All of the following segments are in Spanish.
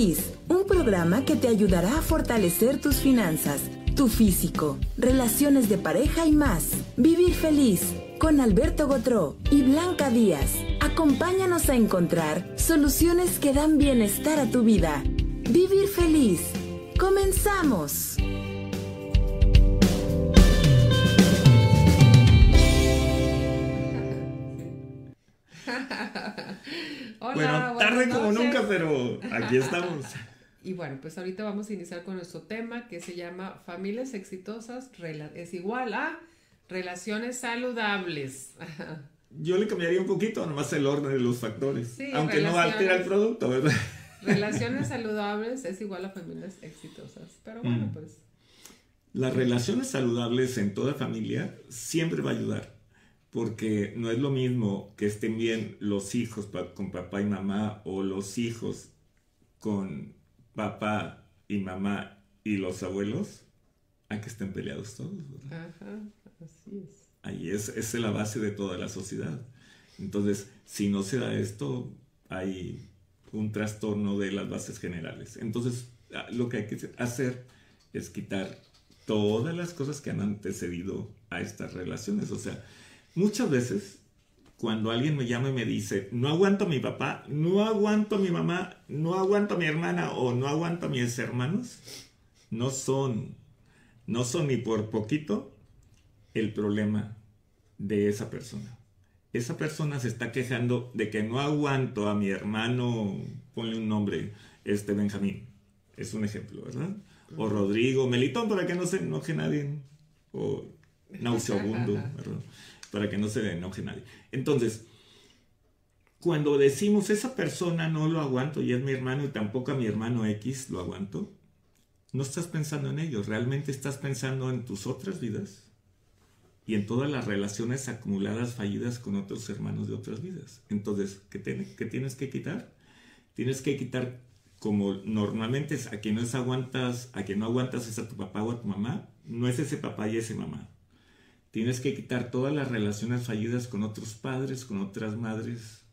Un programa que te ayudará a fortalecer tus finanzas, tu físico, relaciones de pareja y más. Vivir feliz con Alberto Gotró y Blanca Díaz. Acompáñanos a encontrar soluciones que dan bienestar a tu vida. Vivir feliz. Comenzamos. Hola, bueno, tarde como nunca, pero aquí estamos. Y bueno, pues ahorita vamos a iniciar con nuestro tema que se llama Familias exitosas es igual a relaciones saludables. Yo le cambiaría un poquito, nomás el orden de los factores, aunque no altera el producto, ¿verdad? Relaciones saludables es igual a familias exitosas, pero bueno, mm. pues... Las relaciones saludables en toda familia siempre va a ayudar porque no es lo mismo que estén bien los hijos con papá y mamá o los hijos con papá y mamá y los abuelos a que estén peleados todos. Ajá, así es. Ahí es, es la base de toda la sociedad. Entonces, si no se da esto, hay un trastorno de las bases generales. Entonces, lo que hay que hacer es quitar todas las cosas que han antecedido a estas relaciones. O sea, Muchas veces, cuando alguien me llama y me dice, no aguanto a mi papá, no aguanto a mi mamá, no aguanto a mi hermana o no aguanto a mis hermanos, no son, no son ni por poquito el problema de esa persona. Esa persona se está quejando de que no aguanto a mi hermano, ponle un nombre, este Benjamín. Es un ejemplo, ¿verdad? O Rodrigo, Melitón, para que no se enoje nadie. O nauseabundo, ¿verdad? Para que no se enoje nadie. Entonces, cuando decimos esa persona no lo aguanto y es mi hermano y tampoco a mi hermano X lo aguanto, no estás pensando en ellos, realmente estás pensando en tus otras vidas y en todas las relaciones acumuladas fallidas con otros hermanos de otras vidas. Entonces, ¿qué, tienes que quitar? Tienes que quitar como normalmente es a quien no aguantas, a quien no aguantas es a tu papá o a tu mamá, no es ese papá y ese mamá. Tienes que quitar todas las relaciones fallidas con otros padres, con otras madres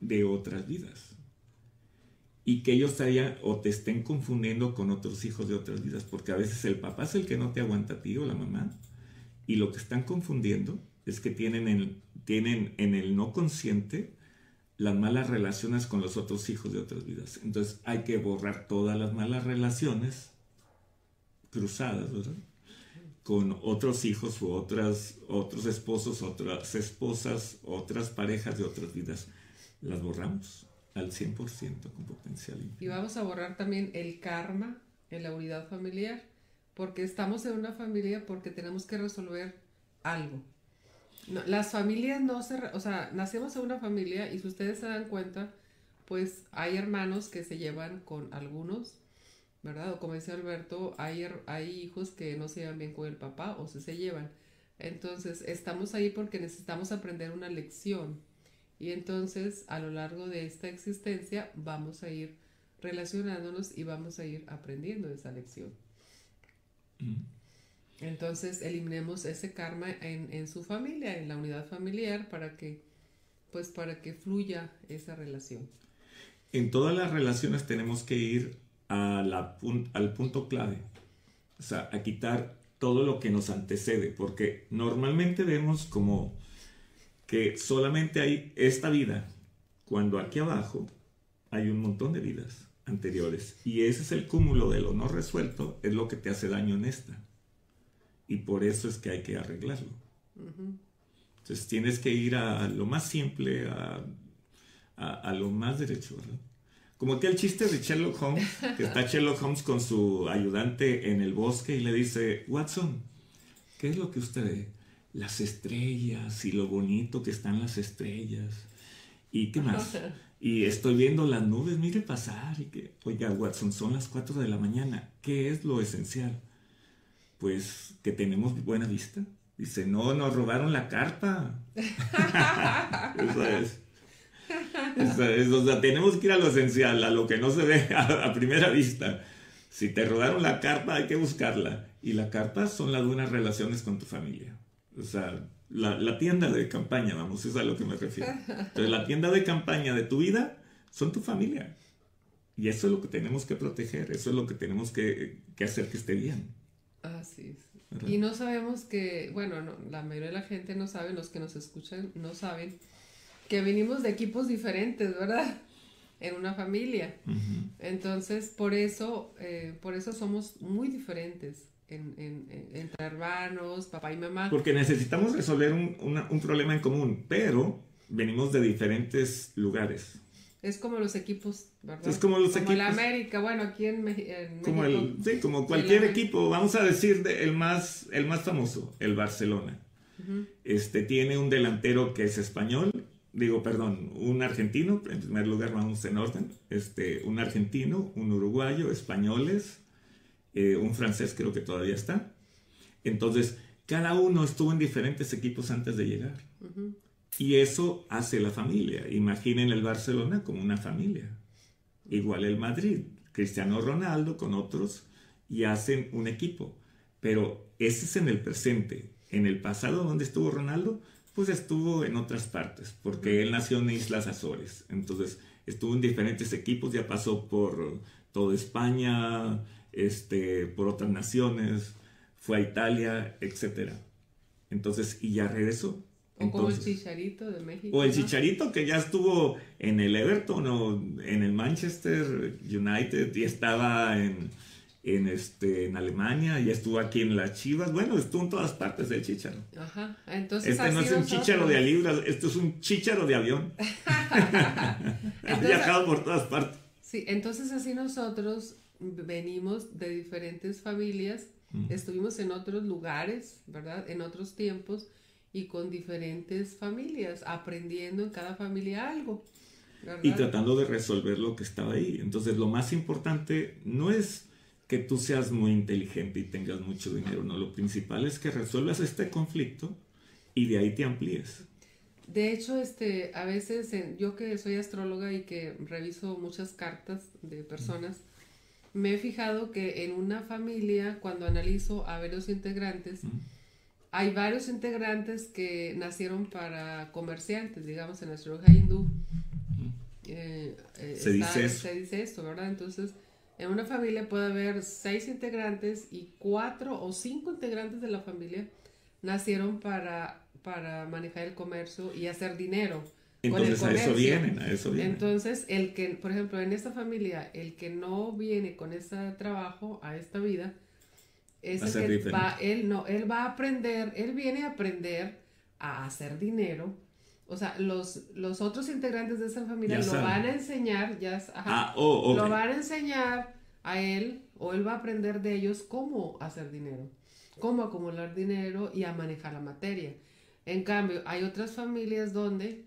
de otras vidas. Y que ellos te o te estén confundiendo con otros hijos de otras vidas, porque a veces el papá es el que no te aguanta a ti o la mamá, y lo que están confundiendo es que tienen en, tienen en el no consciente las malas relaciones con los otros hijos de otras vidas. Entonces hay que borrar todas las malas relaciones cruzadas, ¿verdad? Con otros hijos u otras, otros esposos, otras esposas, otras parejas de otras vidas. Las borramos al 100% con potencial. Y vamos a borrar también el karma en la unidad familiar, porque estamos en una familia porque tenemos que resolver algo. las familias no se, o sea, nacemos en una familia y si ustedes se dan cuenta, pues hay hermanos que se llevan con algunos ¿verdad? O como decía Alberto, hay, hay hijos que no se llevan bien con el papá o se se llevan. Entonces, estamos ahí porque necesitamos aprender una lección. Y entonces, a lo largo de esta existencia, vamos a ir relacionándonos y vamos a ir aprendiendo esa lección. Mm. Entonces, eliminemos ese karma en, en, su familia, en la unidad familiar, para que, pues, para que fluya esa relación. En todas las relaciones tenemos que ir al punto clave, o sea, a quitar todo lo que nos antecede, porque normalmente vemos como que solamente hay esta vida, cuando aquí abajo hay un montón de vidas anteriores, y ese es el cúmulo de lo no resuelto, es lo que te hace daño en esta, y por eso es que hay que arreglarlo. Entonces tienes que ir a lo más simple, a, a lo más derecho, ¿verdad? Como aquel chiste de Sherlock Holmes, que está Sherlock Holmes con su ayudante en el bosque y le dice, Watson, ¿qué es lo que usted ve? Las estrellas y lo bonito que están las estrellas. ¿Y qué más? Y estoy viendo las nubes, mire pasar. Y que, oiga, Watson, son las 4 de la mañana. ¿Qué es lo esencial? Pues que tenemos buena vista. Dice, no, nos robaron la carpa. Eso es o sea, tenemos que ir a lo esencial, a lo que no se ve a, primera vista. Si te rodaron la carpa, hay que buscarla. Y la carpa son las buenas relaciones con tu familia. O sea, la, tienda de campaña, vamos, es a lo que me refiero. Entonces, la tienda de campaña de tu vida son tu familia. Y eso es lo que tenemos que proteger, eso es lo que tenemos que, que hacer que esté bien. Así es. Y no sabemos que, bueno, no, la mayoría de la gente no sabe, los que nos escuchan no saben que venimos de equipos diferentes, ¿verdad? En una familia. Entonces, por eso, eh, por eso somos muy diferentes en, en, entre hermanos, papá y mamá. Porque necesitamos resolver un, un problema en común, pero venimos de diferentes lugares. Es como los equipos, ¿verdad? Es como los como equipos. el América, bueno, aquí en, en como México. El, sí, como cualquier equipo, vamos a decir de, el, más, el más famoso, el Barcelona. Este tiene un delantero que es español, digo, perdón, un argentino, en primer lugar vamos en orden, este, un argentino, un uruguayo, españoles, eh, un francés creo que todavía está. Entonces, cada uno estuvo en diferentes equipos antes de llegar. Y eso hace la familia. Imaginen el Barcelona como una familia. Igual el Madrid, Cristiano Ronaldo con otros y hacen un equipo. Pero ese es en el presente. En el pasado, ¿dónde estuvo Ronaldo? Pues estuvo en otras partes, porque él nació en Islas Azores. Entonces estuvo en diferentes equipos, ya pasó por toda España, este, por otras naciones, fue a Italia, etc. Entonces, y ya regresó. O como el Chicharito de México. o el ¿no? Chicharito que ya estuvo en el Everton o en el Manchester United y estaba en, en, este, en Alemania y estuvo aquí en las Chivas. Bueno, estuvo en todas partes del Chicharo. Ajá. Entonces, Este no es un chicharo de libras, esto es un chicharo de avión. ha Entonces- viajado por todas partes. Sí, entonces así nosotros venimos de diferentes familias, estuvimos en otros lugares, ¿verdad? En otros tiempos y con diferentes familias, aprendiendo en cada familia algo, ¿verdad? y tratando de resolver lo que estaba ahí. Entonces, lo más importante no es que tú seas muy inteligente y tengas mucho dinero, no, lo principal es que resuelvas este conflicto y de ahí te amplíes. De hecho, este, a veces yo que soy astróloga y que reviso muchas cartas de personas, me he fijado que en una familia, cuando analizo a varios integrantes, hay varios integrantes que nacieron para comerciantes, digamos, en la astrología hindú. Eh, eh, Se dice eso. Se dice esto, ¿verdad? Entonces, en una familia puede haber seis integrantes y cuatro o cinco integrantes de la familia nacieron para, para manejar el comercio y hacer dinero. Entonces a eso vienen, a eso vienen. Entonces, el que, por ejemplo, en esta familia, el que no viene con ese trabajo a esta vida, es el que va, él no, él va a aprender, él viene a aprender a hacer dinero. O sea, los, los otros integrantes de esa familia Ya lo saben. van a enseñar, ya, ajá, ah, oh, lo van a enseñar a él o él va a aprender de ellos cómo hacer dinero, cómo acumular dinero y a manejar la materia. En cambio, hay otras familias donde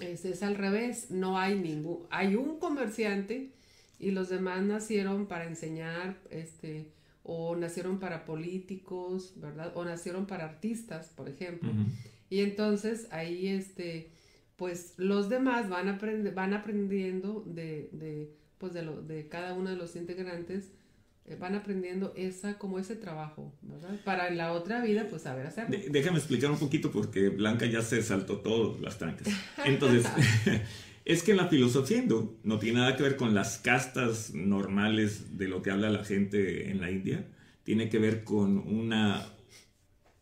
es, es al revés, no hay ningún, hay un comerciante y los demás nacieron para enseñar, este, o nacieron para políticos, ¿verdad? O nacieron para artistas, por ejemplo. Y entonces ahí, este, pues los demás van, aprende- van aprendiendo de, de, pues de, lo, de cada uno de los integrantes, eh, van aprendiendo esa, como ese trabajo, ¿verdad? Para en la otra vida, pues saber hacerlo. De- déjame explicar un poquito porque Blanca ya se saltó todas las trancas. Entonces, es que en la filosofía hindú no tiene nada que ver con las castas normales de lo que habla la gente en la India. Tiene que ver con una,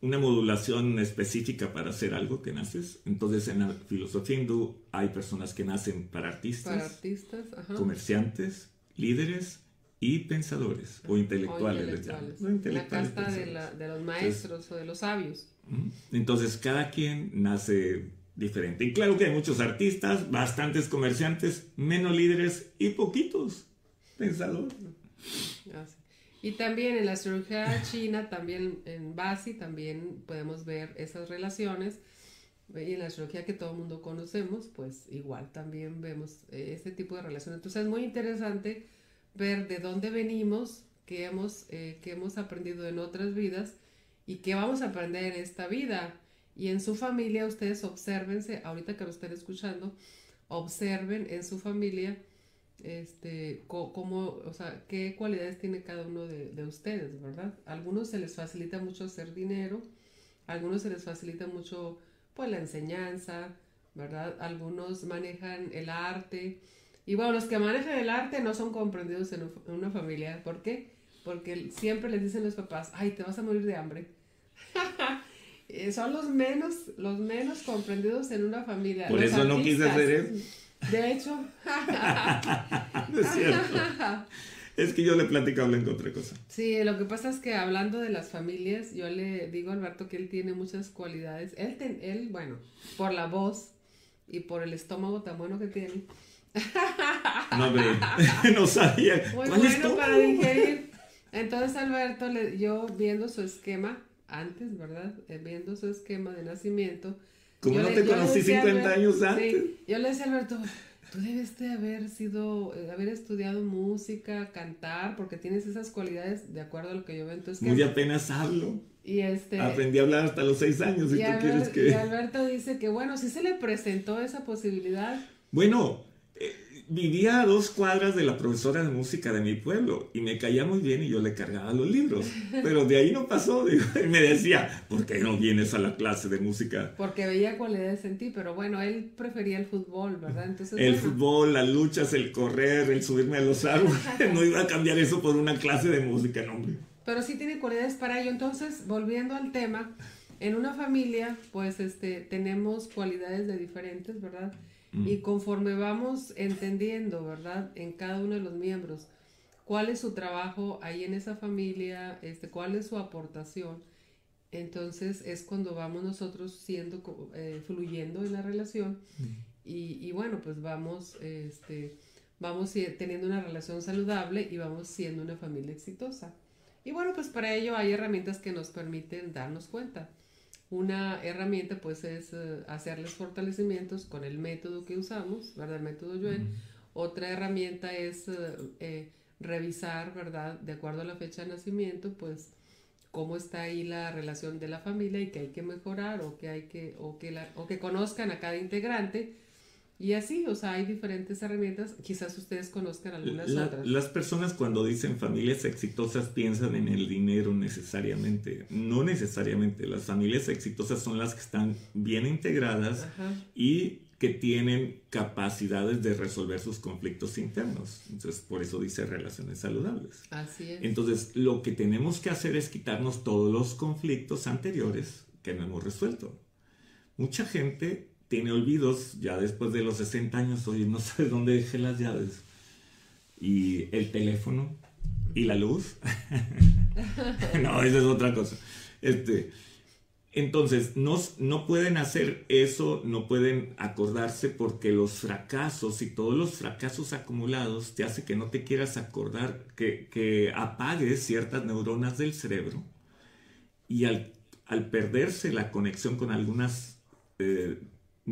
una modulación específica para hacer algo que naces. Entonces, en la filosofía hindú hay personas que nacen para artistas, Para artistas, ajá. comerciantes, líderes y pensadores o intelectuales. O intelectuales. No, la casta de, pensadores. la- de los maestros o de los sabios. Entonces, cada quien nace diferente. Y claro que hay muchos artistas, bastantes comerciantes, menos líderes y poquitos pensadores. Así. Y también en la astrología china, también en Basi, también podemos ver esas relaciones. Y en la astrología que todo el mundo conocemos, pues igual también vemos eh, este tipo de relaciones. Entonces es muy interesante ver de dónde venimos, qué hemos, eh, qué hemos aprendido en otras vidas y qué vamos a aprender en esta vida. Y en su familia, ustedes obsérvense, ahorita que lo estén escuchando, observen en su familia este, cómo, o sea, qué cualidades tiene cada uno de, de ustedes, ¿verdad? A algunos se les facilita mucho hacer dinero, a algunos se les facilita mucho, pues, la enseñanza, ¿verdad? Algunos manejan el arte Y bueno, los que manejan el arte no son comprendidos en, una familia. ¿Por qué? Porque siempre les dicen los papás, ay, te vas a morir de hambre. Eh, son los menos, los menos comprendidos en una familia. Por eso no quise hacer eso. De hecho. no es cierto. Es que yo le platico a Blanco otra cosa. Sí, lo que pasa es que hablando de las familias, yo le digo a Alberto que él tiene muchas cualidades. Él, él bueno, por la voz y por el estómago tan bueno que tiene, no, no sabía. Muy bueno para digerir. Entonces Alberto, le, yo viendo su esquema, antes, ¿verdad? Eh, viendo su esquema de nacimiento. ¿Cómo no te conocí 50 años antes? yo le decía a Alberto, tú debes de haber sido, eh, haber estudiado música, cantar, porque tienes esas cualidades de acuerdo a lo que yo veo en tu esquema. Muy apenas hablo. Y este, Aprendí a hablar hasta los seis años, y, tú quieres que... Y Alberto dice que, bueno, si se le presentó esa posibilidad. Bueno, vivía a dos cuadras de la profesora de música de mi pueblo y me caía muy bien y yo le cargaba los libros. Pero de ahí no pasó. y me decía, ¿por qué no vienes a la clase de música? Porque veía cualidades en ti, pero bueno, él prefería el fútbol, ¿verdad? Entonces, el fútbol, las luchas, el correr, el subirme a los árboles. no iba a cambiar eso por una clase de música, no, hombre. Pero sí tiene cualidades para ello. Entonces, volviendo al tema, en una familia, pues este, tenemos cualidades de diferentes, ¿verdad? Mm. Y conforme vamos entendiendo, ¿verdad? En cada uno de los miembros, cuál es su trabajo ahí en esa familia, este, cuál es su aportación, entonces es cuando vamos nosotros siendo, eh, fluyendo en la relación mm. y, y, bueno, pues vamos, este, vamos teniendo una relación saludable y vamos siendo una familia exitosa. Y bueno, pues para ello hay herramientas que nos permiten darnos cuenta. Una herramienta pues es eh, hacerles fortalecimientos con el método que usamos, ¿verdad? El método Yuen. Otra herramienta es eh, eh, revisar, ¿verdad? De acuerdo a la fecha de nacimiento, pues cómo está ahí la relación de la familia y que hay que mejorar o que hay que, o que, la, o que conozcan a cada integrante y así, o sea, hay diferentes herramientas, quizás ustedes conozcan algunas otras. Las personas cuando dicen familias exitosas piensan en el dinero necesariamente, no necesariamente, las familias exitosas son las que están bien integradas y que tienen capacidades de resolver sus conflictos internos. Entonces, por eso dice relaciones saludables. Así es. Entonces, lo que tenemos que hacer es quitarnos todos los conflictos anteriores que no hemos resuelto. Mucha gente tiene olvidos, ya después de los 60 años, oye, no sé dónde dejé las llaves. Y el teléfono y la luz. no, esa es otra cosa. Este, entonces, no, no pueden hacer eso, no pueden acordarse porque los fracasos y todos los fracasos acumulados te hace que no te quieras acordar, que, que apagues ciertas neuronas del cerebro y al, al perderse la conexión con algunas eh,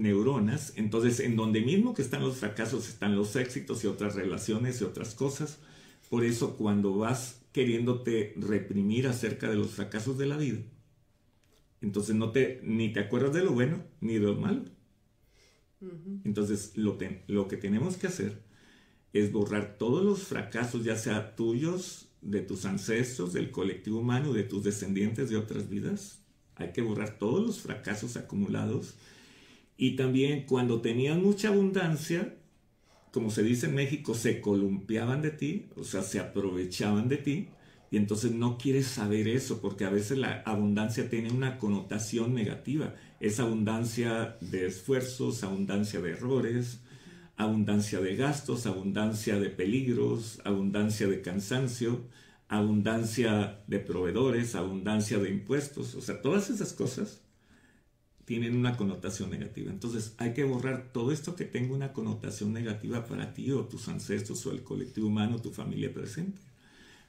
neuronas, entonces en donde mismo que están los fracasos están los éxitos y otras relaciones y otras cosas. Por eso cuando vas queriéndote reprimir acerca de los fracasos de la vida, entonces no te ni te acuerdas de lo bueno ni de lo malo. Entonces lo, lo que tenemos que hacer es borrar todos los fracasos, ya sea tuyos, de tus ancestros, del colectivo humano, de tus descendientes de otras vidas. Hay que borrar todos los fracasos acumulados y también cuando tenían mucha abundancia, como se dice en México, se columpiaban de ti, o sea, se aprovechaban de ti. Y entonces no quieres saber eso, porque a veces la abundancia tiene una connotación negativa. Es abundancia de esfuerzos, abundancia de errores, abundancia de gastos, abundancia de peligros, abundancia de cansancio, abundancia de proveedores, abundancia de impuestos. O sea, todas esas cosas tienen una connotación negativa. Entonces hay que borrar todo esto que tenga una connotación negativa para ti o tus ancestros o el colectivo humano, tu familia presente,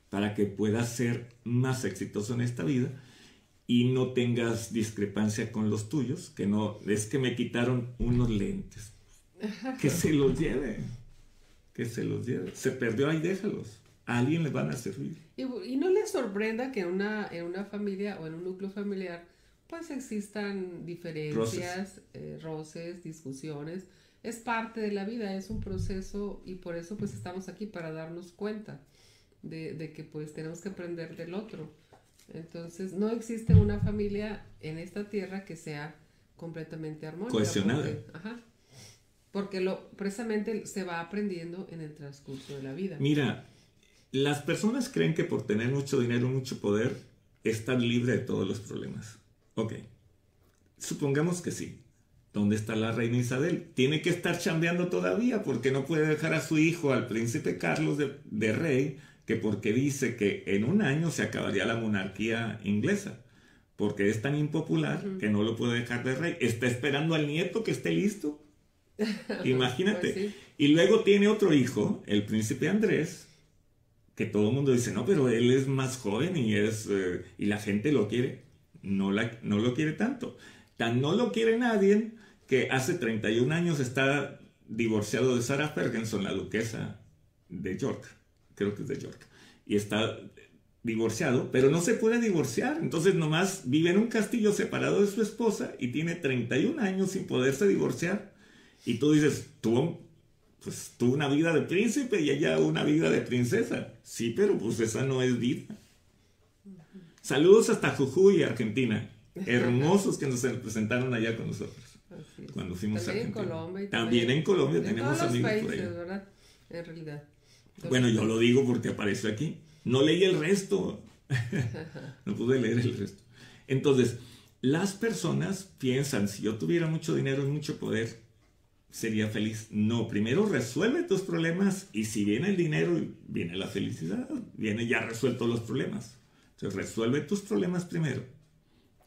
para que puedas ser más exitoso en esta vida y no tengas discrepancia con los tuyos, que no es que me quitaron unos lentes. Que se los lleve, que se los lleve. Se perdió ahí, déjalos. A alguien les van a servir. Y, no les sorprenda que una, en una familia o en un núcleo familiar pues existan diferencias, eh, roces, discusiones. Es parte de la vida, es un proceso y por eso pues estamos aquí para darnos cuenta de, que pues tenemos que aprender del otro. Entonces no existe una familia en esta tierra que sea completamente armónica. Cohesionada. ajá, porque lo precisamente se va aprendiendo en el transcurso de la vida. Mira, las personas creen que por tener mucho dinero, mucho poder, están libre de todos los problemas. Ok, supongamos que sí. ¿Dónde está la reina Isabel? Tiene que estar chambeando todavía porque no puede dejar a su hijo, al príncipe Carlos de, rey, que porque dice que en un año se acabaría la monarquía inglesa, porque es tan impopular que no lo puede dejar de rey. Está esperando al nieto que esté listo. Imagínate. Pues y luego tiene otro hijo, el príncipe Andrés, que todo el mundo dice, no, pero él es más joven y, es, eh, y la gente lo quiere. No, la, no lo quiere tanto. Tan no lo quiere nadie que hace 31 años está divorciado de Sarah Ferguson, la duquesa de York, creo que es de York, y está divorciado, pero no se puede divorciar, entonces nomás vive en un castillo separado de su esposa y tiene 31 años sin poderse divorciar. Y tú dices, tuvo, pues, tuvo una vida de príncipe y ella una vida de princesa. Sí, pero pues esa no es vida. Saludos hasta Jujuy, Argentina. Hermosos que nos presentaron allá con nosotros cuando fuimos también En Colombia también, en Colombia tenemos amigos por ahí. ¿verdad? En realidad. bueno, yo lo digo porque apareció aquí. No leí el resto. no pude leer el resto. Entonces, las personas piensan, si yo tuviera mucho dinero y mucho poder, sería feliz. No, primero resuelve tus problemas y si viene el dinero, viene la felicidad, viene ya resueltos los problemas. Resuelve tus problemas primero.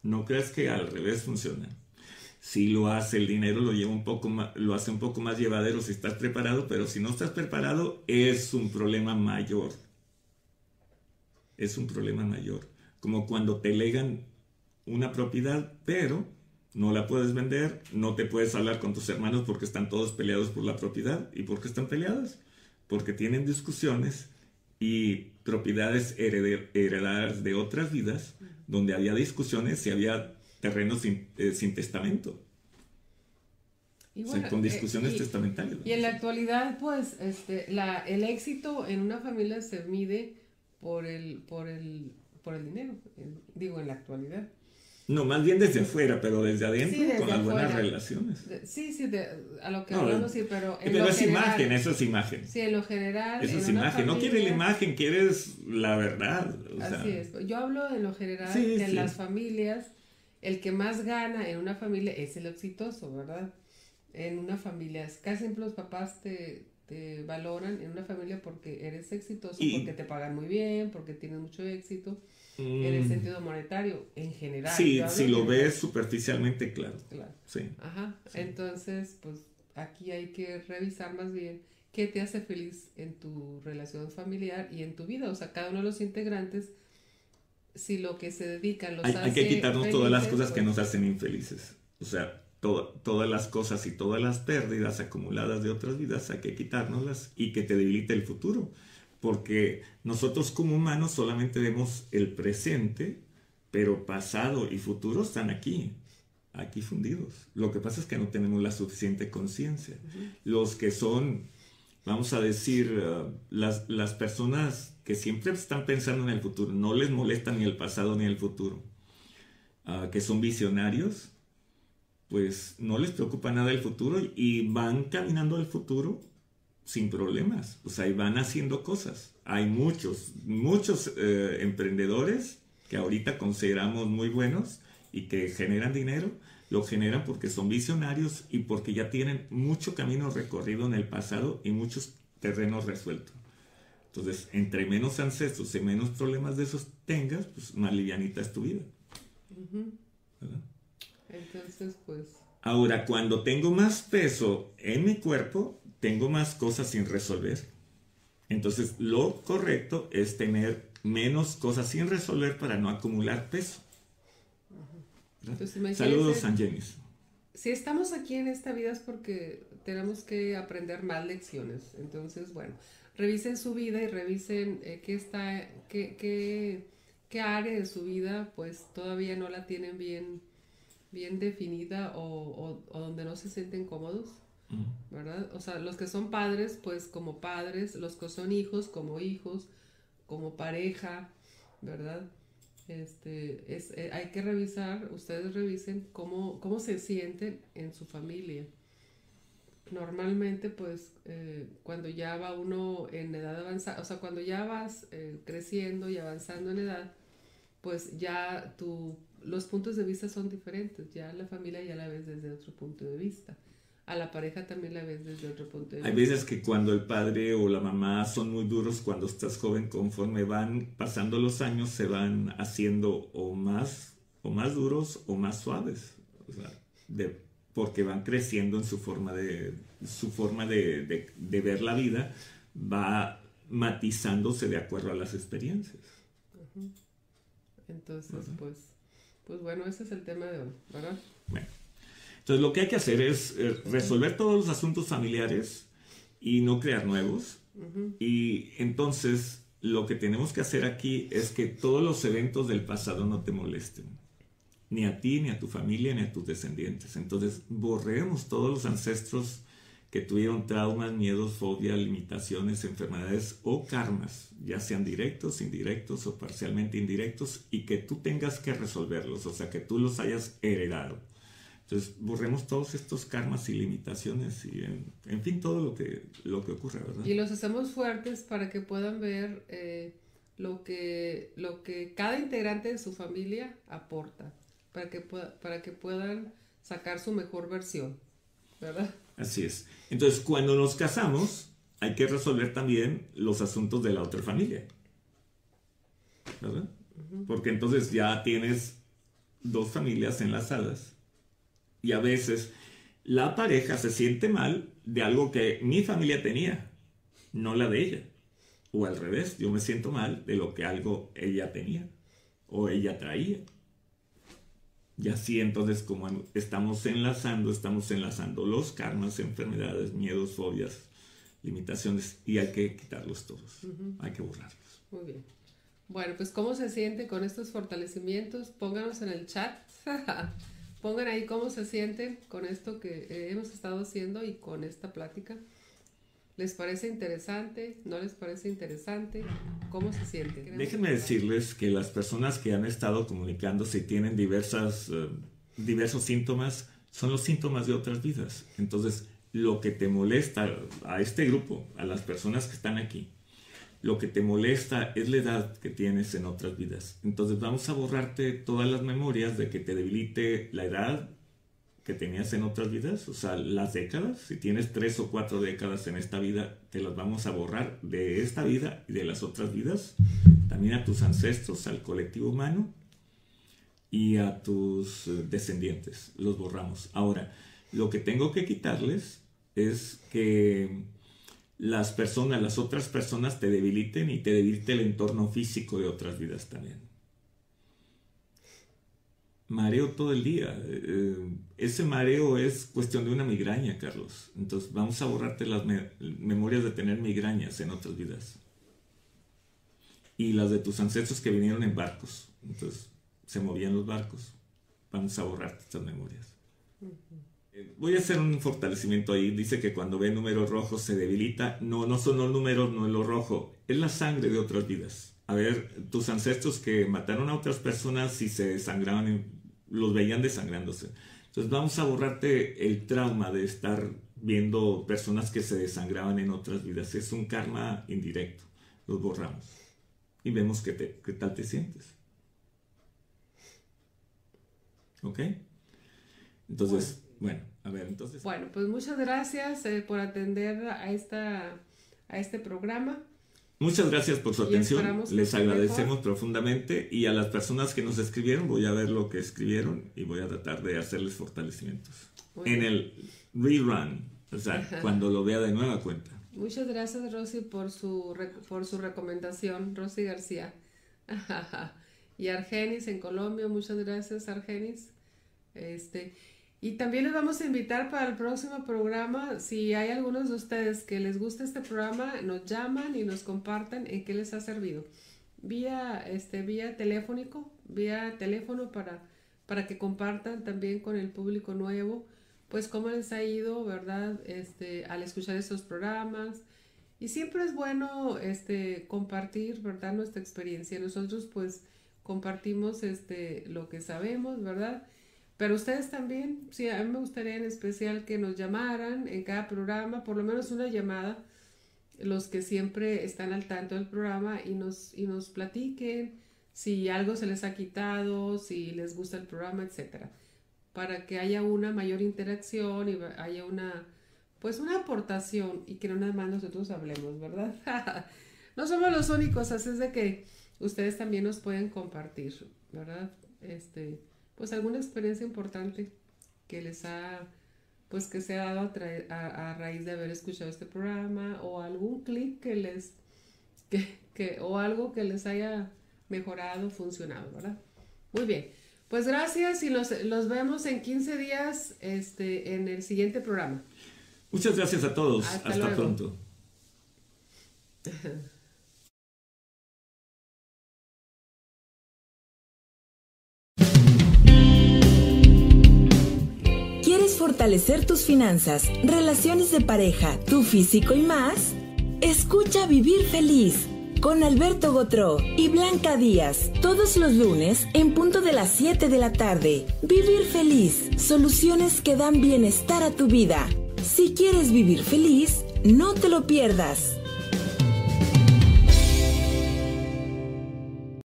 No creas que al revés funciona si lo hace, el dinero lo lleva un poco más, lo hace un poco más llevadero si estás preparado, pero si no estás preparado es un problema mayor. Es un problema mayor. Como cuando te legan una propiedad, pero no la puedes vender, no te puedes hablar con tus hermanos porque están todos peleados por la propiedad. ¿Y por qué están peleados? Porque tienen discusiones y propiedades heredadas de otras vidas, donde había discusiones y había terrenos sin, eh, sin testamento. Y con eh, discusiones testamentarias. Y en la actualidad, pues, este, la, el éxito en una familia se mide por el, por el, por el dinero, digo, en la actualidad. No, más bien desde afuera, pero desde adentro con las buenas relaciones. sí, sí, a lo que hablamos, sí, pero. En pero es imagen, eso es imagen. Sí, en lo general. Eso es imagen. no quieres la imagen, quieres la verdad. así es. Yo hablo en lo general que en las familias el que más gana en una familia es el exitoso, ¿verdad? En una familia, casi siempre los papás te, valoran en una familia porque eres exitoso, porque te pagan muy bien, porque tienes mucho éxito, en el mm. sentido monetario, en general. Sí, si lo ves superficialmente, claro. Claro. Sí. Ajá. Entonces, pues aquí hay que revisar más bien qué te hace feliz en tu relación familiar y en tu vida. O sea, cada uno de los integrantes si lo que se dedican los hay, hay que quitarnos todas las cosas que pues nos hacen infelices. O sea, todas las cosas y todas las pérdidas acumuladas de otras vidas hay que quitárnoslas y que te debilite el futuro. Porque nosotros como humanos solamente vemos el presente, pero pasado y futuro están aquí, aquí fundidos. Lo que pasa es que no tenemos la suficiente conciencia. Los que son, vamos a decir, uh, las, las personas que siempre están pensando en el futuro, no les molesta ni el pasado ni el futuro, ah, que son visionarios, pues no les preocupa nada el futuro y van caminando al futuro sin problemas, o sea, y van haciendo cosas. Hay muchos, muchos eh, emprendedores que ahorita consideramos muy buenos y que generan dinero, lo generan porque son visionarios y porque ya tienen mucho camino recorrido en el pasado y muchos terrenos resueltos. Entonces, entre menos ancestros y menos problemas de esos tengas, pues más livianita es tu vida. Entonces, pues... Ahora, cuando tengo más peso en mi cuerpo, tengo más cosas sin resolver. Entonces, lo correcto es tener menos cosas sin resolver para no acumular peso. Saludos, San Jenis. Si estamos aquí en esta vida es porque tenemos que aprender más lecciones. Entonces, bueno, revisen su vida y revisen eh, qué está, qué, qué, qué, área de su vida pues todavía no la tienen bien, bien definida o, o, donde no se sienten cómodos. ¿Verdad? O sea, los que son padres, pues como padres, los que son hijos, como hijos, como pareja, ¿verdad? Este, es, eh, hay que revisar, ustedes revisen cómo, cómo se sienten en su familia normalmente pues eh, cuando ya va uno en edad avanzada, o sea, cuando ya vas eh, creciendo y avanzando en edad, pues ya tu, los puntos de vista son diferentes, ya la familia ya la ves desde otro punto de vista. A la pareja también la ves desde otro punto de vista. Hay veces que cuando el padre o la mamá son muy duros, cuando estás joven, conforme van pasando los años, se van haciendo o más, o más duros o más suaves. O sea, de, porque van creciendo en su forma de, su forma de, de, de ver la vida, va matizándose de acuerdo a las experiencias. Entonces, pues, pues bueno, ese es el tema de hoy, ¿verdad? Bueno. Entonces lo que hay que hacer es eh, resolver todos los asuntos familiares y no crear nuevos. Uh -huh. Y entonces lo que tenemos que hacer aquí es que todos los eventos del pasado no te molesten. Ni a ti, ni a tu familia, ni a tus descendientes. Entonces borremos todos los ancestros que tuvieron traumas, miedos, fobias, limitaciones, enfermedades o karmas, ya sean directos, indirectos o parcialmente indirectos, y que tú tengas que resolverlos, o sea, que tú los hayas heredado. Entonces, borremos todos estos karmas y limitaciones y, en, en fin, todo lo que, lo que ocurre, ¿verdad? Y los hacemos fuertes para que puedan ver eh, lo, que, lo que cada integrante de su familia aporta, para que, para que puedan sacar su mejor versión, ¿verdad? Así es. Entonces, cuando nos casamos, hay que resolver también los asuntos de la otra familia, ¿verdad? Uh -huh. Porque entonces ya tienes dos familias enlazadas y a veces la pareja se siente mal de algo que mi familia tenía, no la de ella. O al revés, yo me siento mal de lo que algo ella tenía o ella traía. Y así entonces como estamos enlazando, estamos enlazando los karmas, enfermedades, miedos, fobias, limitaciones y hay que quitarlos todos, uh -huh. hay que borrarlos. Muy bien. Bueno, pues cómo se siente con estos fortalecimientos, pónganos en el chat. Pongan ahí cómo se sienten con esto que hemos estado haciendo y con esta plática. ¿Les parece interesante? ¿No les parece interesante? ¿Cómo se sienten? Déjenme decirles que las personas que han estado comunicándose y tienen diversas, uh, diversos síntomas son los síntomas de otras vidas. Entonces, lo que te molesta a este grupo, a las personas que están aquí, lo que te molesta es la edad que tienes en otras vidas. Entonces vamos a borrarte todas las memorias de que te debilite la edad que tenías en otras vidas, o sea, las décadas. Si tienes tres o cuatro décadas en esta vida, te las vamos a borrar de esta vida y de las otras vidas. También a tus ancestros, al colectivo humano y a tus descendientes. Los borramos. Ahora, lo que tengo que quitarles es que las personas, las otras personas te debiliten y te debilite el entorno físico de otras vidas también. Mareo todo el día. ese mareo es cuestión de una migraña, Carlos. Entonces vamos a borrarte las me memorias de tener migrañas en otras vidas. Y las de tus ancestros que vinieron en barcos. Entonces se movían los barcos. Vamos a borrarte estas memorias. Uh. Voy a hacer un fortalecimiento ahí. Dice que cuando ve números rojos se debilita. No, no son los números, no es lo rojo. Es la sangre de otras vidas. A ver, tus ancestros que mataron a otras personas y se desangraban, los veían desangrándose. Entonces vamos a borrarte el trauma de estar viendo personas que se desangraban en otras vidas. Es un karma indirecto. Los borramos. Y vemos qué, te, tal te sientes. ¿Ok? Entonces... a ver, entonces. Bueno, pues muchas gracias eh, por atender a, esta, a este programa. Muchas gracias por su atención. Les agradecemos mejor. profundamente y a las personas que nos escribieron, voy a ver lo que escribieron y voy a tratar de hacerles fortalecimientos. Muy en bien. el rerun, o sea, Ajá. cuando lo vea de nueva cuenta. Muchas gracias, Rosy, por su, por su recomendación, Rosy García. y Argenis en Colombia, muchas gracias, Argenis. Este, y también les vamos a invitar para el próximo programa, si hay algunos de ustedes que les gusta este programa, nos llaman y nos compartan en qué les ha servido. Vía, este, vía telefónico, vía teléfono para, para que compartan también con el público nuevo, pues cómo les ha ido, ¿verdad? Este, al escuchar estos programas. Y siempre es bueno este, compartir, ¿verdad? Nuestra experiencia. Nosotros pues compartimos este, lo que sabemos, ¿verdad? Pero ustedes también, sí, a mí me gustaría en especial que nos llamaran en cada programa, por lo menos una llamada, los que siempre están al tanto del programa y nos, y nos platiquen si algo se les ha quitado, si les gusta el programa, etcétera, para que haya una mayor interacción y haya una, pues una aportación y que no nada más nosotros hablemos, ¿verdad? no somos los únicos, así es de que ustedes también nos pueden compartir, ¿verdad? Este, pues alguna experiencia importante que les ha, pues que se ha dado a, a, raíz de haber escuchado este programa o algún clip que les, que, que, o algo que les haya mejorado, funcionado, ¿verdad? Muy bien. Pues gracias y los, los vemos en 15 días este, en el siguiente programa. Muchas gracias a todos. Hasta, pronto. fortalecer tus finanzas, relaciones de pareja, tu físico y más? Escucha Vivir Feliz con Alberto Gotró y Blanca Díaz, todos los lunes en punto de las 7 de la tarde. Vivir feliz, soluciones que dan bienestar a tu vida. Si quieres vivir feliz, no te lo pierdas.